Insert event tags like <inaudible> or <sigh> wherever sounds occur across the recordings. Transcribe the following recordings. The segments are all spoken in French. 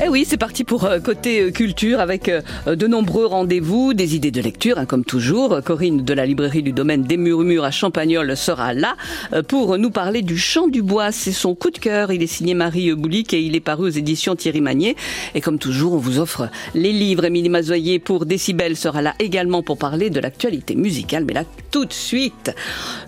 Eh oui, c'est parti pour euh, côté euh, culture avec euh, de nombreux rendez-vous, des idées de lecture, hein, comme toujours. Corinne de la librairie du domaine des Murmures à Champagnol sera là pour nous parler du Chant du Bois. C'est son coup de cœur. Il est signé Marie Boulic et il est paru aux éditions Thierry Magnier. Et comme toujours, on vous offre les livres. Émilie Mazoyer pour Décibel sera là également pour parler de l'actualité musicale. Mais là, tout de suite,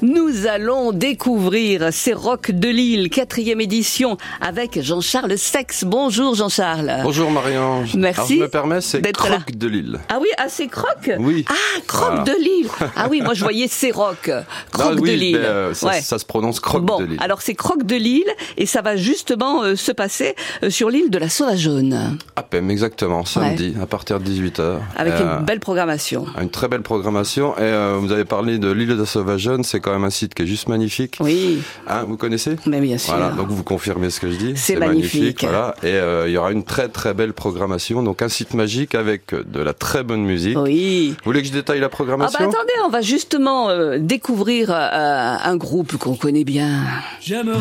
nous allons découvrir ces rocs de Lille, quatrième édition avec Jean-Charles Sex. Bonjour Jean-Charles. Bonjour Marianne. Merci. Alors, je me permets, c'est Croc de Lille. Ah oui, ah c'est Croc Oui. Ah, Croc de Lille. <laughs> Ah oui, moi je voyais c'est Roc. Croc oui, de Lille. Mais, euh, ça, ça, se prononce Croc bon, de Lille. alors c'est Croc de Lille et ça va justement euh, se passer euh, sur l'île de la Sauvagone. À peine, exactement, samedi, à partir de 18h. Avec une belle programmation. Une très belle programmation. Et vous avez parlé de l'île de la Sauvagone, c'est quand même un site qui est juste magnifique. Oui. Hein, vous connaissez? Mais bien sûr. Voilà, donc vous confirmez ce que je dis. C'est magnifique. magnifique. Voilà. Et il y aura une très très belle programmation programmation. Donc un site magique avec de la très bonne musique. Oui. Vous voulez que je détaille la programmation Ah bah attendez, on va justement euh, découvrir euh, un groupe qu'on connaît bien. J'aimerais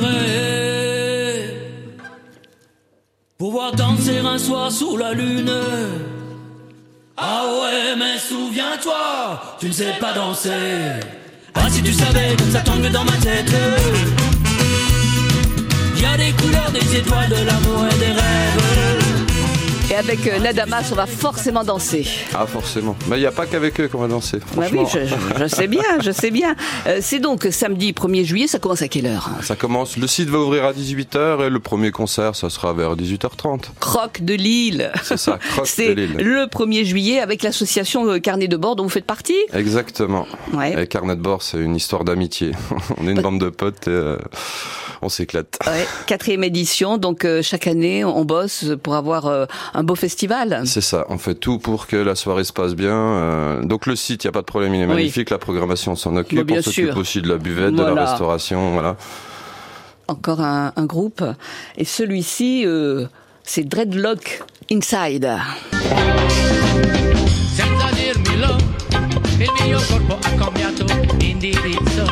pouvoir danser un soir sous la lune. Ah ouais, mais souviens-toi, tu ne sais pas danser. Ah si tu savais comme ça tombe dans ma tête. Y a des couleurs, des étoiles, de l'amour et des rêves. Avec euh, Nadamas, on va forcément danser. Ah, forcément. Mais il n'y a pas qu'avec eux qu'on va danser. Bah oui, je, je, sais bien, je sais bien. Euh, c'est donc samedi 1er juillet, ça commence à quelle heure Ça commence, le site va ouvrir à 18h et le premier concert, ça sera vers 18h30. Croc de Lille. C'est ça, Croc de Lille. le 1er juillet avec l'association euh, Carnet de bord dont vous faites partie Exactement. Ouais. Et Carnet de bord, c'est une histoire d'amitié. <laughs> on est une bande de potes et euh, on s'éclate. Ouais, quatrième édition, donc euh, chaque année on bosse pour avoir euh, un beau festival. C'est ça, on fait tout pour que la soirée se passe bien. Euh, donc le site, il n'y a pas de problème, il est magnifique, oui. la programmation s'en occupe, on s'occupe aussi de la buvette, voilà. de la restauration, voilà. Encore un, un groupe, et celui-ci, euh, c'est Dreadlock Inside. senza dirmelo, il mio corpo ha cambiato indirizzo,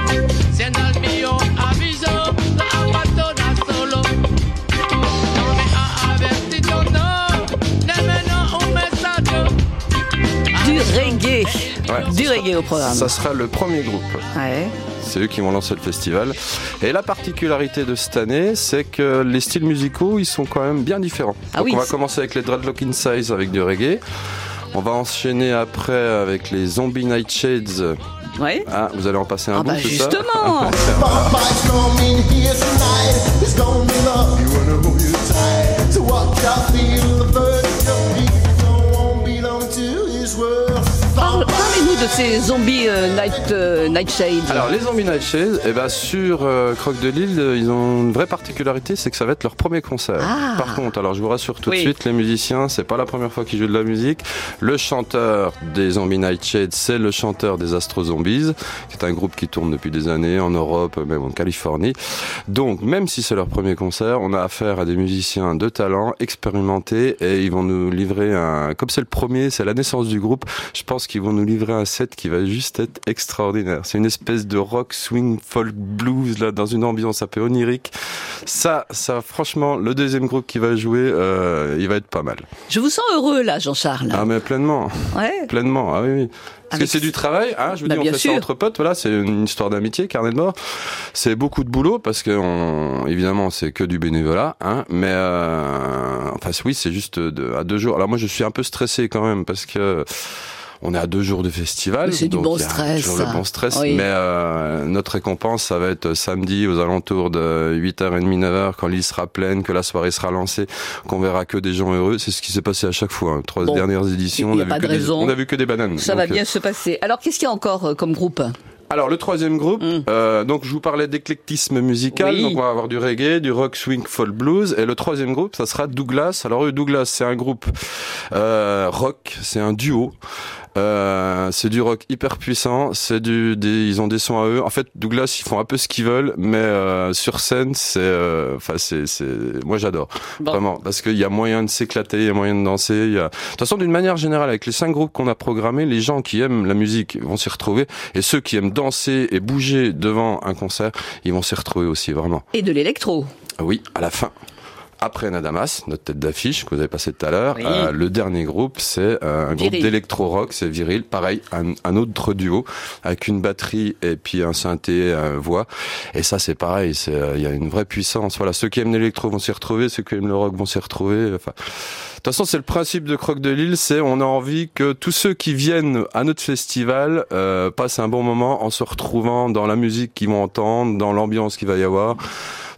Ouais, du reggae sera- au programme. Ça sera le premier groupe. Ouais. C'est eux qui vont lancer le festival. Et la particularité de cette année, c'est que les styles musicaux, ils sont quand même bien différents. Ah Donc oui, on va commencer avec les Dreadlock Insides avec du reggae. On va enchaîner après avec les Zombie Nightshades. Ouais. Ah, vous allez en passer un Ah bout, bah c'est ça <laughs> ces zombies euh, night, euh, Nightshade. Alors les Zombie Nightshades, eh ben, sur euh, Croc de Lille, euh, ils ont une vraie particularité, c'est que ça va être leur premier concert. Ah. Par contre, alors je vous rassure tout Oui. de suite, les musiciens, c'est pas la première fois qu'ils jouent de la musique. Le chanteur des Zombie Nightshades, c'est le chanteur des Astro Zombies, qui est un groupe qui tourne depuis des années en Europe, même en Californie. Donc, même si c'est leur premier concert, on a affaire à des musiciens de talent, expérimentés, et ils vont nous livrer un, comme c'est le premier, c'est la naissance du groupe, je pense qu'ils vont nous livrer un set qui va juste être extraordinaire. C'est une espèce de rock, swing, folk, blues, là, dans une ambiance un peu onirique. Ça, ça, franchement, le deuxième groupe qui va jouer, euh, il va être pas mal. Je vous sens heureux là, Jean-Charles. Ah, mais pleinement. Ouais. Pleinement, ah oui, oui. Parce Avec- que c'est du travail, hein, je vous Bah, dis, on fait sûr. ça entre potes, voilà, c'est une histoire d'amitié, carnet de mort. C'est beaucoup de boulot parce que, on, évidemment, c'est que du bénévolat, hein, mais, euh, enfin, oui, c'est juste de, à deux jours. Alors moi, je suis un peu stressé quand même parce que, on est à deux jours de festival. C'est du donc bon stress, toujours le bon stress. Oui. Mais euh, notre récompense, ça va être samedi aux alentours de 8h30, 9h, quand l'île sera pleine, que la soirée sera lancée, qu'on verra que des gens heureux. C'est ce qui s'est passé à chaque fois. hein. Trois Bon. dernières éditions, on a vu de que des, raison. on a vu que des bananes. Ça va euh, bien se passer. Alors, qu'est-ce qu'il y a encore euh, comme groupe? Alors le troisième groupe, Mm. euh, donc je vous parlais d'éclectisme musical, Oui. donc on va avoir du reggae, du rock, swing, folk, blues, et le troisième groupe, ça sera Douglas. Alors eux, Douglas, c'est un groupe euh, rock, c'est un duo. Euh, c'est du rock hyper puissant. C'est du, des, ils ont des sons à eux. En fait, Douglas, ils font un peu ce qu'ils veulent, mais euh, sur scène, c'est, euh, enfin, c'est, c'est, moi j'adore Bon. vraiment parce qu'il y a moyen de s'éclater, il y a moyen de danser. Y a... De toute façon, d'une manière générale, avec les cinq groupes qu'on a programmés, les gens qui aiment la musique vont s'y retrouver, et ceux qui aiment danser et bouger devant un concert, ils vont s'y retrouver aussi, vraiment. Et de l'électro. Oui, à la fin. Après Nadamas, notre tête d'affiche que vous avez passé tout à l'heure, Oui. euh, le dernier groupe, c'est euh, un groupe d'électro-rock, c'est Viril. Pareil, un, un autre duo avec une batterie et puis un synthé, un voix. Et ça, c'est pareil, c'est euh, il y a une vraie puissance. Voilà, ceux qui aiment l'électro vont s'y retrouver, ceux qui aiment le rock vont s'y retrouver. Enfin, de toute façon, c'est le principe de Croque de Lille, c'est on a envie que tous ceux qui viennent à notre festival euh, passent un bon moment en se retrouvant dans la musique qu'ils vont entendre, dans l'ambiance qu'il va y avoir,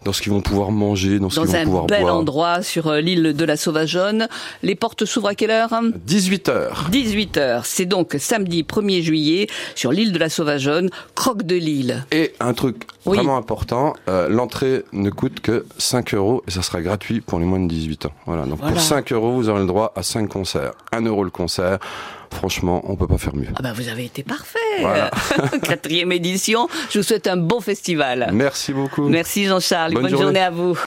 dans ce qu'ils vont pouvoir manger, dans ce qu'ils Dans vont un pouvoir bel boire. endroit sur euh, l'île de la Sauvageonne. Les portes s'ouvrent à quelle heure 18 heures. 18h. C'est donc samedi 1er juillet sur l'île de la Sauvageonne, Croque de Lille. Et un truc Oui. vraiment important, euh, l'entrée ne coûte que 5 euros et ça sera gratuit pour les moins de 18 ans. Voilà, donc Voilà. pour 5 euros, vous aurez le droit à 5 concerts. 1 euro le concert. Franchement, on peut pas faire mieux. Ah ben vous avez été parfait. Voilà. <laughs> Quatrième édition. Je vous souhaite un bon festival. Merci beaucoup. Merci Jean-Charles. Bonne Bonne, journée. journée à vous.